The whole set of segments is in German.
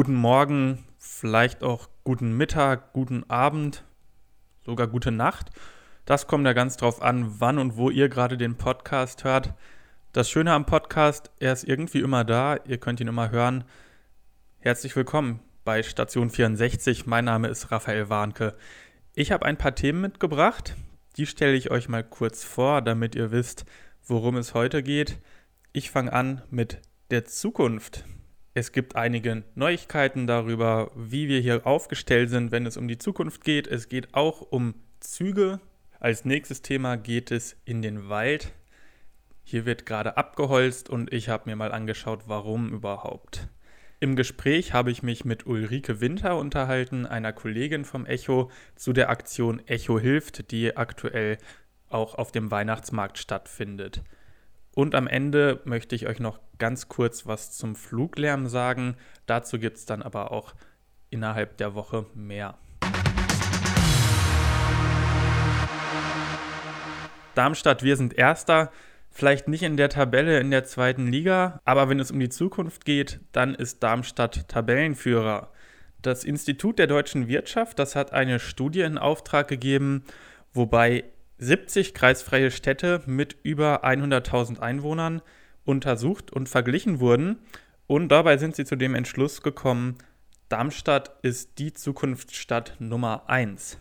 guten Morgen, vielleicht auch guten Mittag, guten Abend, sogar gute Nacht. Das kommt ja ganz drauf an, wann und wo ihr gerade den Podcast hört. Das Schöne am Podcast, er ist irgendwie immer da, ihr könnt ihn immer hören. Herzlich willkommen bei Station 64. Mein Name ist Raphael Warnke. Ich habe ein paar Themen mitgebracht. Die stelle ich euch mal kurz vor, damit ihr wisst, worum es heute geht. Ich fange an mit der Zukunft. Es gibt einige Neuigkeiten darüber, wie wir hier aufgestellt sind, wenn es um die Zukunft geht. Es geht auch um Züge. Als nächstes Thema geht es in den Wald. Hier wird gerade abgeholzt und ich habe mir mal angeschaut, warum überhaupt. Im Gespräch habe ich mich mit Ulrike Winter unterhalten, einer Kollegin vom Echo, zu der Aktion Echo hilft, die aktuell auch auf dem Weihnachtsmarkt stattfindet. Und am Ende möchte ich euch noch ganz kurz was zum Fluglärm sagen. Dazu gibt es dann aber auch innerhalb der Woche mehr. Darmstadt, wir sind Erster. Vielleicht nicht in der Tabelle in der zweiten Liga, aber wenn es um die Zukunft geht, dann ist Darmstadt Tabellenführer. Das Institut der deutschen Wirtschaft, das hat eine Studie in Auftrag gegeben, wobei 70 kreisfreie Städte mit über 100.000 Einwohnern untersucht und verglichen wurden. Und dabei sind sie zu dem Entschluss gekommen, Darmstadt ist die Zukunftsstadt Nummer 1.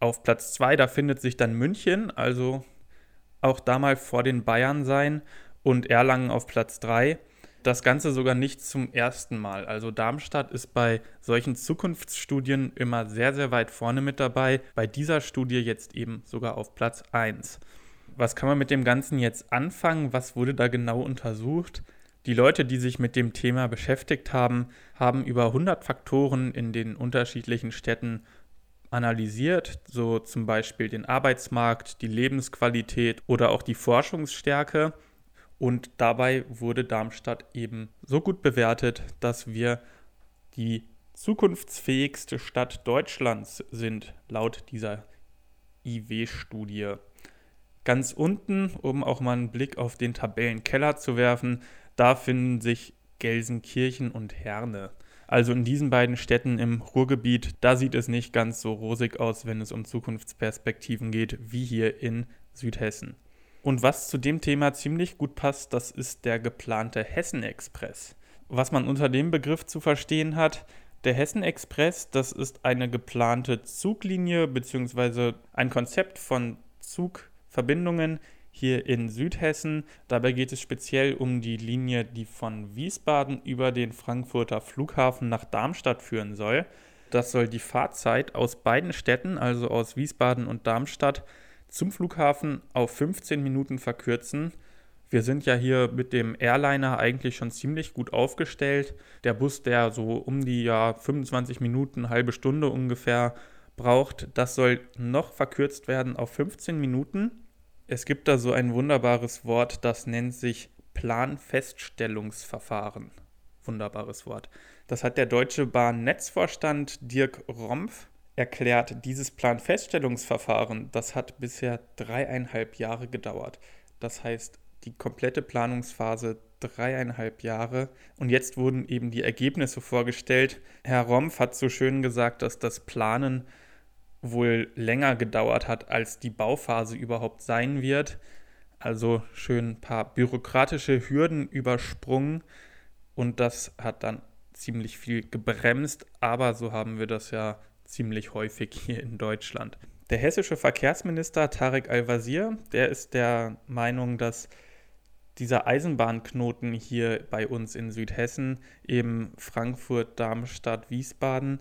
Auf Platz 2, da findet sich dann München, also auch da mal vor den Bayern sein und Erlangen auf Platz 3. Das Ganze sogar nicht zum ersten Mal. Also Darmstadt ist bei solchen Zukunftsstudien immer sehr, sehr weit vorne mit dabei. Bei dieser Studie jetzt eben sogar auf Platz 1. Was kann man mit dem Ganzen jetzt anfangen? Was wurde da genau untersucht? Die Leute, die sich mit dem Thema beschäftigt haben, haben über 100 Faktoren in den unterschiedlichen Städten analysiert, so zum Beispiel den Arbeitsmarkt, die Lebensqualität oder auch die Forschungsstärke. Und dabei wurde Darmstadt eben so gut bewertet, dass wir die zukunftsfähigste Stadt Deutschlands sind, laut dieser IW-Studie. Ganz unten, um auch mal einen Blick auf den Tabellenkeller zu werfen, da finden sich Gelsenkirchen und Herne. Also in diesen beiden Städten im Ruhrgebiet, da sieht es nicht ganz so rosig aus, wenn es um Zukunftsperspektiven geht, wie hier in Südhessen. Und was zu dem Thema ziemlich gut passt, das ist der geplante Hessen-Express. Was man unter dem Begriff zu verstehen hat, der Hessen-Express, das ist eine geplante Zuglinie bzw. ein Konzept von Zug Verbindungen hier in Südhessen. Dabei geht es speziell um die Linie, die von Wiesbaden über den Frankfurter Flughafen nach Darmstadt führen soll. Das soll die Fahrzeit aus beiden Städten, also aus Wiesbaden und Darmstadt, zum Flughafen auf 15 Minuten verkürzen. Wir sind ja hier mit dem Airliner eigentlich schon ziemlich gut aufgestellt. Der Bus, der so um die ja 25 Minuten, halbe Stunde ungefähr braucht, das soll noch verkürzt werden auf 15 Minuten. Es gibt da so ein wunderbares Wort, das nennt sich Planfeststellungsverfahren. Wunderbares Wort. Das hat der Deutsche Bahnnetzvorstand Dirk Rompf erklärt. Dieses Planfeststellungsverfahren, das hat bisher dreieinhalb Jahre gedauert. Das heißt, die komplette Planungsphase dreieinhalb Jahre. Und jetzt wurden eben die Ergebnisse vorgestellt. Herr Rompf hat so schön gesagt, dass das Planen wohl länger gedauert hat, als die Bauphase überhaupt sein wird. Also schön ein paar bürokratische Hürden übersprungen und das hat dann ziemlich viel gebremst, aber so haben wir das ja ziemlich häufig hier in Deutschland. Der hessische Verkehrsminister Tarek Al-Wazir, der ist der Meinung, dass dieser Eisenbahnknoten hier bei uns in Südhessen, eben Frankfurt, Darmstadt, Wiesbaden,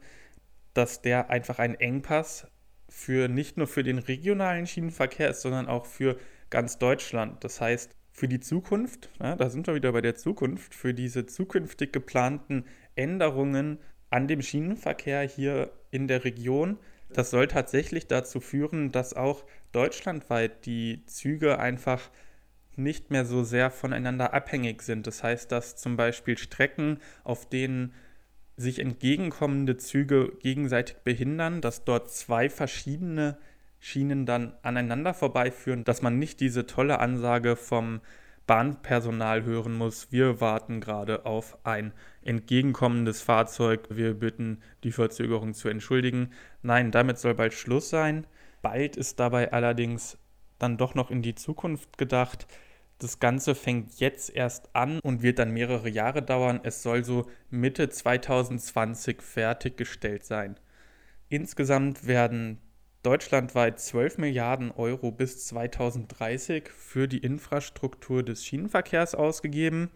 dass der einfach ein Engpass für nicht nur für den regionalen Schienenverkehr ist, sondern auch für ganz Deutschland. Das heißt, für die Zukunft, ja, da sind wir wieder bei der Zukunft, für diese zukünftig geplanten Änderungen an dem Schienenverkehr hier in der Region, das soll tatsächlich dazu führen, dass auch deutschlandweit die Züge einfach nicht mehr so sehr voneinander abhängig sind. Das heißt, dass zum Beispiel Strecken, auf denen sich entgegenkommende Züge gegenseitig behindern, dass dort zwei verschiedene Schienen dann aneinander vorbeiführen, dass man nicht diese tolle Ansage vom Bahnpersonal hören muss, wir warten gerade auf ein entgegenkommendes Fahrzeug, wir bitten die Verzögerung zu entschuldigen. Nein, damit soll bald Schluss sein. Bald ist dabei allerdings dann doch noch in die Zukunft gedacht. Das Ganze fängt jetzt erst an und wird dann mehrere Jahre dauern. Es soll so Mitte 2020 fertiggestellt sein. Insgesamt werden deutschlandweit 12 Milliarden Euro bis 2030 für die Infrastruktur des Schienenverkehrs ausgegeben.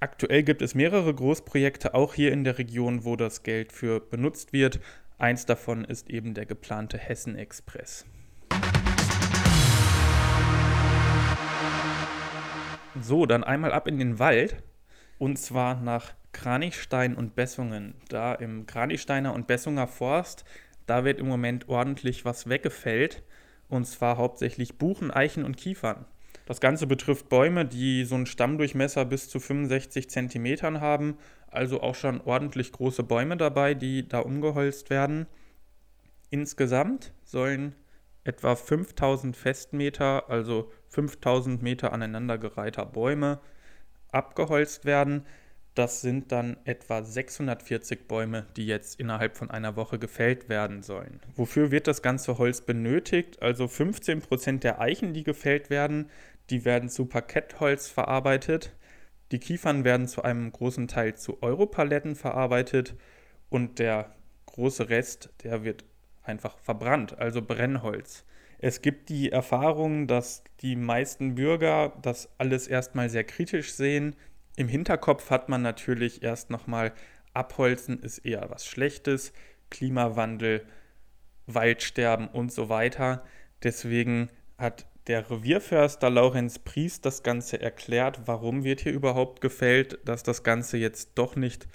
Aktuell gibt es mehrere Großprojekte auch hier in der Region, wo das Geld für benutzt wird. Eins davon ist eben der geplante Hessen Express. So, dann einmal ab in den Wald und zwar nach Kranichstein und Bessungen. Da im Kranichsteiner und Bessunger Forst, da wird im Moment ordentlich was weggefällt und zwar hauptsächlich Buchen, Eichen und Kiefern. Das Ganze betrifft Bäume, die so einen Stammdurchmesser bis zu 65 cm haben, also auch schon ordentlich große Bäume dabei, die da umgeholzt werden. Insgesamt sollen etwa 5000 Festmeter, also 5000 Meter aneinandergereihter Bäume abgeholzt werden. Das sind dann etwa 640 Bäume, die jetzt innerhalb von einer Woche gefällt werden sollen. Wofür wird das ganze Holz benötigt? Also 15 Prozent der Eichen, die gefällt werden, die werden zu Parkettholz verarbeitet. Die Kiefern werden zu einem großen Teil zu Europaletten verarbeitet und der große Rest, der wird einfach verbrannt, also Brennholz. Es gibt die Erfahrung, dass die meisten Bürger das alles erstmal sehr kritisch sehen. Im Hinterkopf hat man natürlich erst nochmal, Abholzen ist eher was Schlechtes, Klimawandel, Waldsterben und so weiter. Deswegen hat der Revierförster Laurenz Priest das Ganze erklärt, warum wird hier überhaupt gefällt, dass das Ganze jetzt doch nicht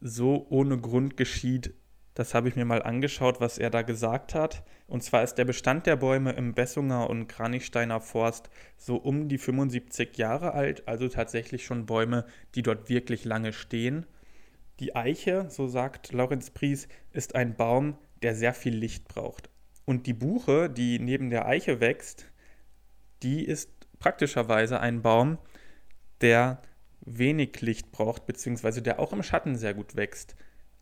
so ohne Grund geschieht, das habe ich mir mal angeschaut, was er da gesagt hat. Und zwar ist der Bestand der Bäume im Bessunger und Kranichsteiner Forst so um die 75 Jahre alt, also tatsächlich schon Bäume, die dort wirklich lange stehen. Die Eiche, so sagt Laurenz Pries, ist ein Baum, der sehr viel Licht braucht. Und die Buche, die neben der Eiche wächst, die ist praktischerweise ein Baum, der wenig Licht braucht, beziehungsweise der auch im Schatten sehr gut wächst.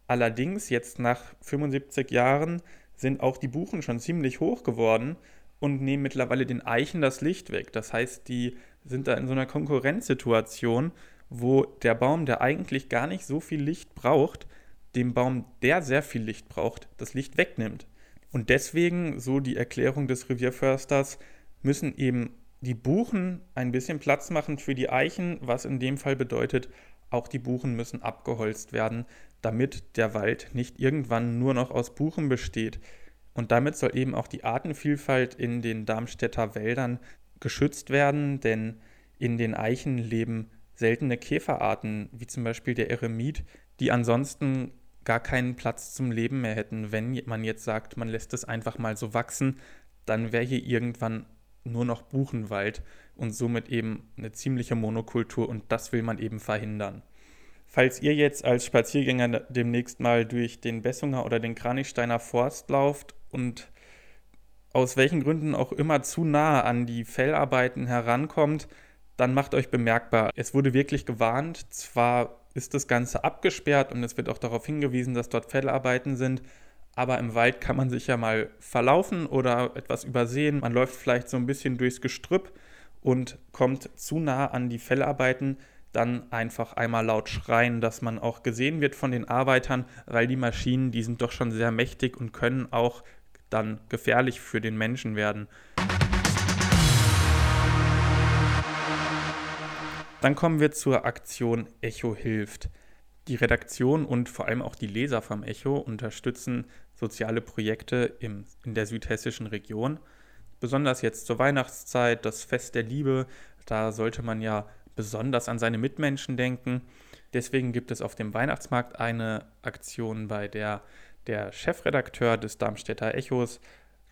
Allerdings, jetzt nach 75 Jahren, sind auch die Buchen schon ziemlich hoch geworden und nehmen mittlerweile den Eichen das Licht weg. Das heißt, die sind da in so einer Konkurrenzsituation, wo der Baum, der eigentlich gar nicht so viel Licht braucht, dem Baum, der sehr viel Licht braucht, das Licht wegnimmt. Und deswegen, so die Erklärung des Revierförsters, müssen eben die Buchen ein bisschen Platz machen für die Eichen, was in dem Fall bedeutet, auch die Buchen müssen abgeholzt werden, damit der Wald nicht irgendwann nur noch aus Buchen besteht. Und damit soll eben auch die Artenvielfalt in den Darmstädter Wäldern geschützt werden, denn in den Eichen leben seltene Käferarten, wie zum Beispiel der Eremit, die ansonsten gar keinen Platz zum Leben mehr hätten. Wenn man jetzt sagt, man lässt es einfach mal so wachsen, dann wäre hier irgendwann nur noch Buchenwald und somit eben eine ziemliche Monokultur und das will man eben verhindern. Falls ihr jetzt als Spaziergänger demnächst mal durch den Bessunger oder den Kranichsteiner Forst lauft und aus welchen Gründen auch immer zu nahe an die Fellarbeiten herankommt, dann macht euch bemerkbar. Es wurde wirklich gewarnt. Zwar ist das Ganze abgesperrt und es wird auch darauf hingewiesen, dass dort Fellarbeiten sind, aber im Wald kann man sich ja mal verlaufen oder etwas übersehen. Man läuft vielleicht so ein bisschen durchs Gestrüpp und kommt zu nah an die Fellarbeiten dann einfach einmal laut schreien, dass man auch gesehen wird von den Arbeitern, weil die Maschinen, die sind doch schon sehr mächtig und können auch dann gefährlich für den Menschen werden. Dann kommen wir zur Aktion Echo hilft. Die Redaktion und vor allem auch die Leser vom Echo unterstützen soziale Projekte im, in der südhessischen Region. Besonders jetzt zur Weihnachtszeit, das Fest der Liebe, da sollte man ja besonders an seine Mitmenschen denken. Deswegen gibt es auf dem Weihnachtsmarkt eine Aktion, bei der der Chefredakteur des Darmstädter Echos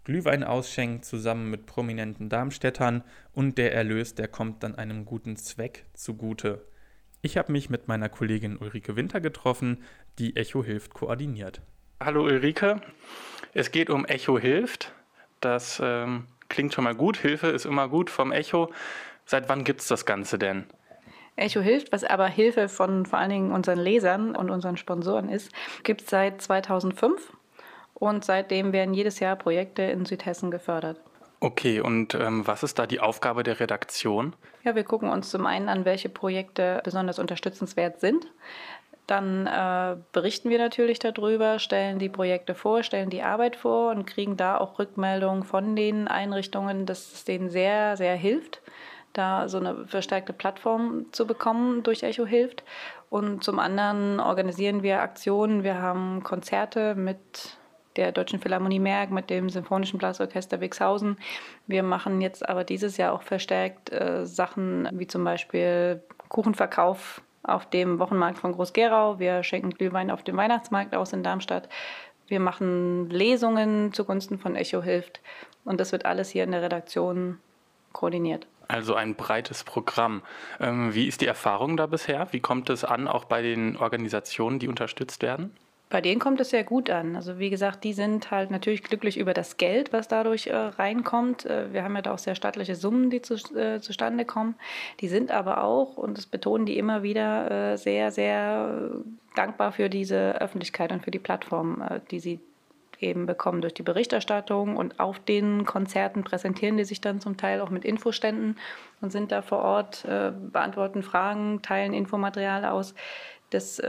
Glühwein ausschenkt zusammen mit prominenten Darmstädtern und der Erlös, der kommt dann einem guten Zweck zugute. Ich habe mich mit meiner Kollegin Ulrike Winter getroffen, die Echo Hilft koordiniert. Hallo Ulrike, es geht um Echo Hilft. Das ähm, klingt schon mal gut, Hilfe ist immer gut vom Echo. Seit wann gibt es das Ganze denn? Echo hilft, was aber Hilfe von vor allen Dingen unseren Lesern und unseren Sponsoren ist, gibt es seit 2005 und seitdem werden jedes Jahr Projekte in Südhessen gefördert. Okay, und ähm, was ist da die Aufgabe der Redaktion? Ja, wir gucken uns zum einen an, welche Projekte besonders unterstützenswert sind. Dann äh, berichten wir natürlich darüber, stellen die Projekte vor, stellen die Arbeit vor und kriegen da auch Rückmeldungen von den Einrichtungen, dass es denen sehr, sehr hilft, da so eine verstärkte Plattform zu bekommen durch Echo hilft. Und zum anderen organisieren wir Aktionen. Wir haben Konzerte mit der Deutschen Philharmonie Merck, mit dem Symphonischen Blasorchester Wixhausen. Wir machen jetzt aber dieses Jahr auch verstärkt äh, Sachen wie zum Beispiel Kuchenverkauf auf dem Wochenmarkt von Groß-Gerau. Wir schenken Glühwein auf dem Weihnachtsmarkt aus in Darmstadt. Wir machen Lesungen zugunsten von Echo Hilft. Und das wird alles hier in der Redaktion koordiniert. Also ein breites Programm. Ähm, wie ist die Erfahrung da bisher? Wie kommt es an, auch bei den Organisationen, die unterstützt werden? Bei denen kommt es sehr gut an. Also wie gesagt, die sind halt natürlich glücklich über das Geld, was dadurch äh, reinkommt. Äh, wir haben ja da auch sehr staatliche Summen, die zu, äh, zustande kommen. Die sind aber auch, und das betonen die immer wieder, äh, sehr, sehr dankbar für diese Öffentlichkeit und für die Plattform, äh, die sie eben bekommen durch die Berichterstattung und auf den Konzerten präsentieren die sich dann zum Teil auch mit Infoständen und sind da vor Ort, äh, beantworten Fragen, teilen Infomaterial aus. Das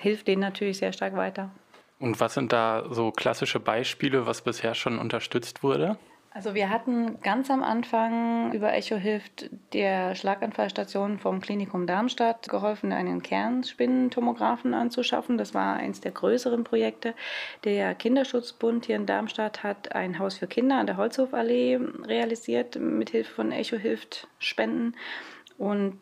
hilft denen natürlich sehr stark weiter. Und was sind da so klassische Beispiele, was bisher schon unterstützt wurde? Also wir hatten ganz am Anfang über Echo hilft der Schlaganfallstation vom Klinikum Darmstadt geholfen, einen Kernspinnentomographen anzuschaffen. Das war eines der größeren Projekte. Der Kinderschutzbund hier in Darmstadt hat ein Haus für Kinder an der Holzhofallee realisiert mit Hilfe von Echo hilft Spenden. Und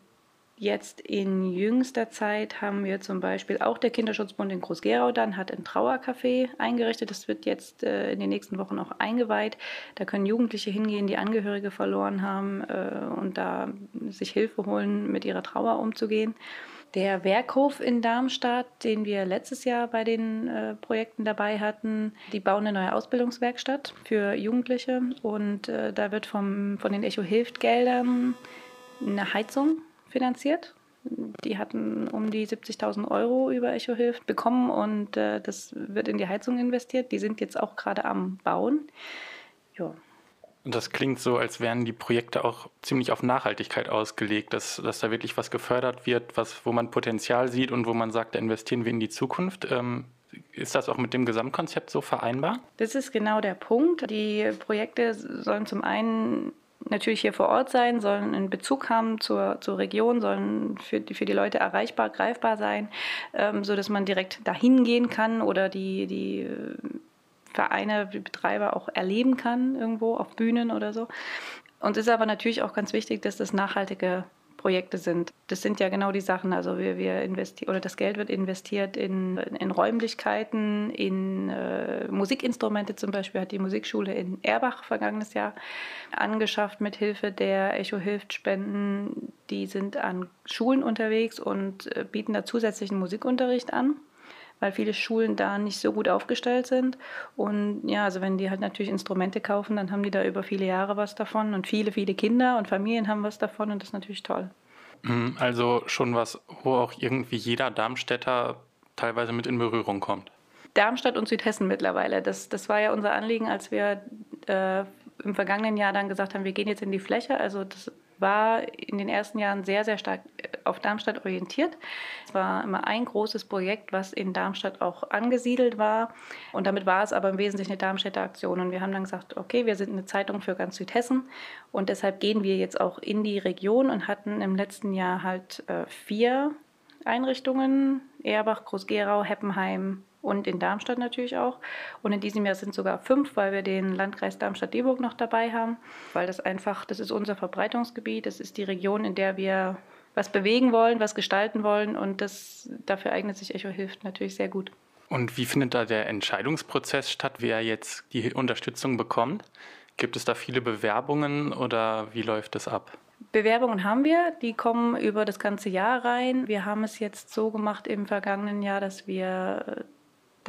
Jetzt in jüngster Zeit haben wir zum Beispiel auch der Kinderschutzbund in Groß-Gerau dann hat ein Trauercafé eingerichtet. Das wird jetzt äh, in den nächsten Wochen auch eingeweiht. Da können Jugendliche hingehen, die Angehörige verloren haben äh, und da sich Hilfe holen, mit ihrer Trauer umzugehen. Der Werkhof in Darmstadt, den wir letztes Jahr bei den äh, Projekten dabei hatten, die bauen eine neue Ausbildungswerkstatt für Jugendliche und äh, da wird vom, von den Echo Hilft Geldern eine Heizung finanziert. Die hatten um die 70.000 Euro über Echo Hilft bekommen und äh, das wird in die Heizung investiert. Die sind jetzt auch gerade am Bauen. Ja. Und das klingt so, als wären die Projekte auch ziemlich auf Nachhaltigkeit ausgelegt, dass, dass da wirklich was gefördert wird, was, wo man Potenzial sieht und wo man sagt, da investieren wir in die Zukunft. Ähm, ist das auch mit dem Gesamtkonzept so vereinbar? Das ist genau der Punkt. Die Projekte sollen zum einen natürlich hier vor Ort sein, sollen einen Bezug haben zur, zur Region, sollen für die, für die Leute erreichbar, greifbar sein, ähm, sodass man direkt dahin gehen kann oder die, die äh, Vereine, die Betreiber auch erleben kann irgendwo auf Bühnen oder so. Und es ist aber natürlich auch ganz wichtig, dass das nachhaltige Projekte sind. Das sind ja genau die Sachen. Also wir, wir investieren oder das Geld wird investiert in, in Räumlichkeiten, in äh, Musikinstrumente zum Beispiel hat die Musikschule in Erbach vergangenes Jahr angeschafft mit Hilfe der Echo Hilft Spenden. Die sind an Schulen unterwegs und äh, bieten da zusätzlichen Musikunterricht an weil viele Schulen da nicht so gut aufgestellt sind. Und ja, also wenn die halt natürlich Instrumente kaufen, dann haben die da über viele Jahre was davon und viele, viele Kinder und Familien haben was davon und das ist natürlich toll. Mhm, also schon was, wo auch irgendwie jeder Darmstädter teilweise mit in Berührung kommt. Darmstadt und Südhessen mittlerweile. Das, das war ja unser Anliegen, als wir äh, im vergangenen Jahr dann gesagt haben, wir gehen jetzt in die Fläche. Also das war in den ersten Jahren sehr, sehr stark äh, auf Darmstadt orientiert. Es war immer ein großes Projekt, was in Darmstadt auch angesiedelt war. Und damit war es aber im Wesentlichen eine Darmstädter Aktion. Und wir haben dann gesagt, okay, wir sind eine Zeitung für ganz Südhessen. Und deshalb gehen wir jetzt auch in die Region und hatten im letzten Jahr halt äh, vier Einrichtungen, Erbach, Groß-Gerau, Heppenheim, und in Darmstadt natürlich auch. Und in diesem Jahr sind sogar fünf, weil wir den Landkreis Darmstadt-Dieburg noch dabei haben, weil das einfach, das ist unser Verbreitungsgebiet, das ist die Region, in der wir was bewegen wollen, was gestalten wollen und das, dafür eignet sich Echo Hilft natürlich sehr gut. Und wie findet da der Entscheidungsprozess statt, wer jetzt die Unterstützung bekommt? Gibt es da viele Bewerbungen oder wie läuft das ab? Bewerbungen haben wir, die kommen über das ganze Jahr rein. Wir haben es jetzt so gemacht im vergangenen Jahr, dass wir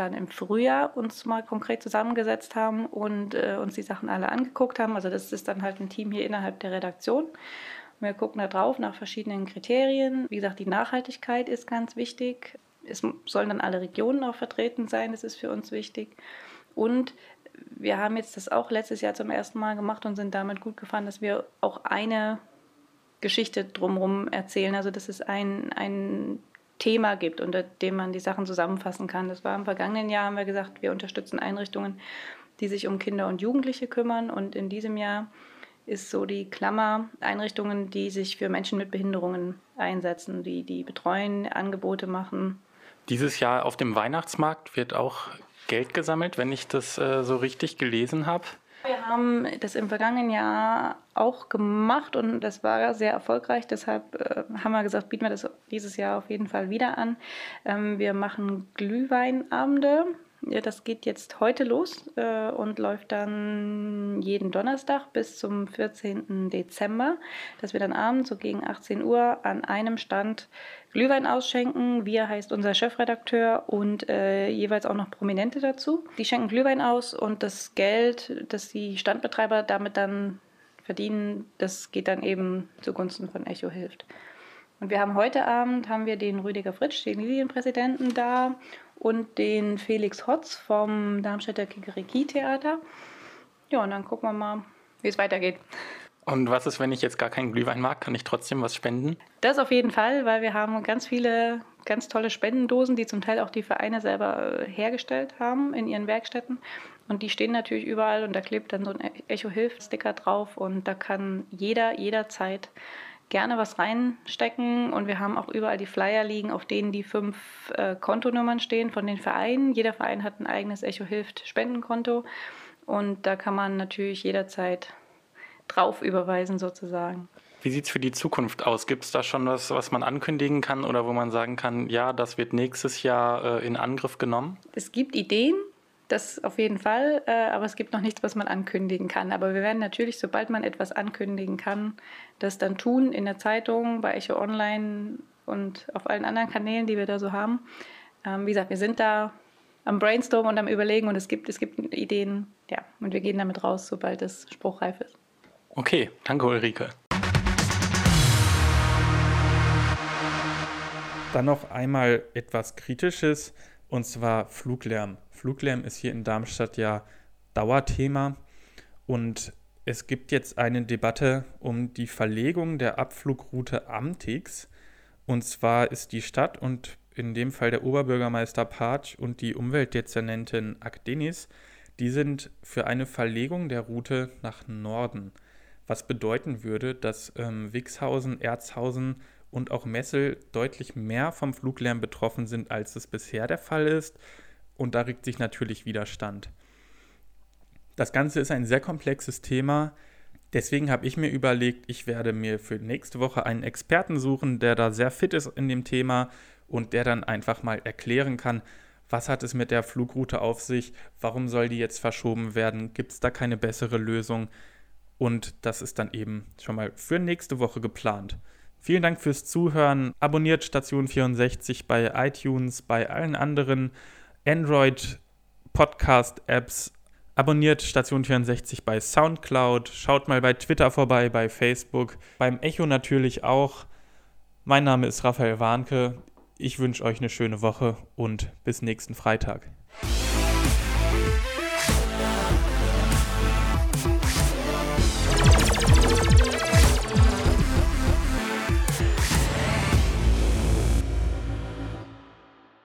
dann im Frühjahr uns mal konkret zusammengesetzt haben und äh, uns die Sachen alle angeguckt haben. Also das ist dann halt ein Team hier innerhalb der Redaktion. Wir gucken da drauf nach verschiedenen Kriterien. Wie gesagt, die Nachhaltigkeit ist ganz wichtig. Es sollen dann alle Regionen auch vertreten sein, das ist für uns wichtig. Und wir haben jetzt das auch letztes Jahr zum ersten Mal gemacht und sind damit gut gefahren, dass wir auch eine Geschichte drumherum erzählen. Also dass es ein, ein Thema gibt, unter dem man die Sachen zusammenfassen kann. Das war im vergangenen Jahr, haben wir gesagt, wir unterstützen Einrichtungen, die sich um Kinder und Jugendliche kümmern. Und in diesem Jahr ist so die Klammer Einrichtungen, die sich für Menschen mit Behinderungen einsetzen, die, die betreuen, Angebote machen. Dieses Jahr auf dem Weihnachtsmarkt wird auch Geld gesammelt, wenn ich das äh, so richtig gelesen habe. Wir haben das im vergangenen Jahr auch gemacht und das war sehr erfolgreich. Deshalb äh, haben wir gesagt, bieten wir das dieses Jahr auf jeden Fall wieder an. Ähm, wir machen Glühweinabende das geht jetzt heute los äh, und läuft dann jeden Donnerstag bis zum 14. Dezember, dass wir dann abends so gegen 18 Uhr an einem Stand Glühwein ausschenken. Wir heißt unser Chefredakteur und äh, jeweils auch noch Prominente dazu. Die schenken Glühwein aus und das Geld, das die Standbetreiber damit dann verdienen, das geht dann eben zugunsten von Echo hilft. Und wir haben heute Abend haben wir den Rüdiger Fritsch, den Lilienpräsidenten da und den Felix Hotz vom Darmstädter Kikeriki-Theater. Ja, und dann gucken wir mal, wie es weitergeht. Und was ist, wenn ich jetzt gar keinen Glühwein mag? Kann ich trotzdem was spenden? Das auf jeden Fall, weil wir haben ganz viele ganz tolle Spendendosen, die zum Teil auch die Vereine selber äh, hergestellt haben in ihren Werkstätten. Und die stehen natürlich überall und da klebt dann so ein Echo-Hilf-Sticker drauf und da kann jeder jederzeit gerne was reinstecken und wir haben auch überall die Flyer liegen, auf denen die fünf äh, Kontonummern stehen von den Vereinen. Jeder Verein hat ein eigenes Echo Hilft Spendenkonto und da kann man natürlich jederzeit drauf überweisen sozusagen. Wie sieht es für die Zukunft aus? Gibt es da schon was, was man ankündigen kann oder wo man sagen kann, ja, das wird nächstes Jahr äh, in Angriff genommen? Es gibt Ideen, das auf jeden Fall, äh, aber es gibt noch nichts, was man ankündigen kann. Aber wir werden natürlich, sobald man etwas ankündigen kann, das dann tun in der Zeitung, bei Echo Online und auf allen anderen Kanälen, die wir da so haben. Ähm, wie gesagt, wir sind da am Brainstorm und am Überlegen und es gibt, es gibt Ideen, ja, und wir gehen damit raus, sobald es spruchreif ist. Okay, danke Ulrike. Dann noch einmal etwas Kritisches, und zwar Fluglärm. Fluglärm ist hier in Darmstadt ja Dauerthema und es gibt jetzt eine Debatte um die Verlegung der Abflugroute Amtix. Und zwar ist die Stadt und in dem Fall der Oberbürgermeister Patsch und die Umweltdezernentin Akdenis, die sind für eine Verlegung der Route nach Norden. Was bedeuten würde, dass ähm, Wixhausen, Erzhausen und auch Messel deutlich mehr vom Fluglärm betroffen sind, als es bisher der Fall ist und da regt sich natürlich Widerstand. Das Ganze ist ein sehr komplexes Thema. Deswegen habe ich mir überlegt, ich werde mir für nächste Woche einen Experten suchen, der da sehr fit ist in dem Thema und der dann einfach mal erklären kann, was hat es mit der Flugroute auf sich, warum soll die jetzt verschoben werden, gibt es da keine bessere Lösung und das ist dann eben schon mal für nächste Woche geplant. Vielen Dank fürs Zuhören. Abonniert Station 64 bei iTunes, bei allen anderen Android-Podcast-Apps. Abonniert Station 64 bei Soundcloud. Schaut mal bei Twitter vorbei, bei Facebook, beim Echo natürlich auch. Mein Name ist Raphael Warnke. Ich wünsche euch eine schöne Woche und bis nächsten Freitag.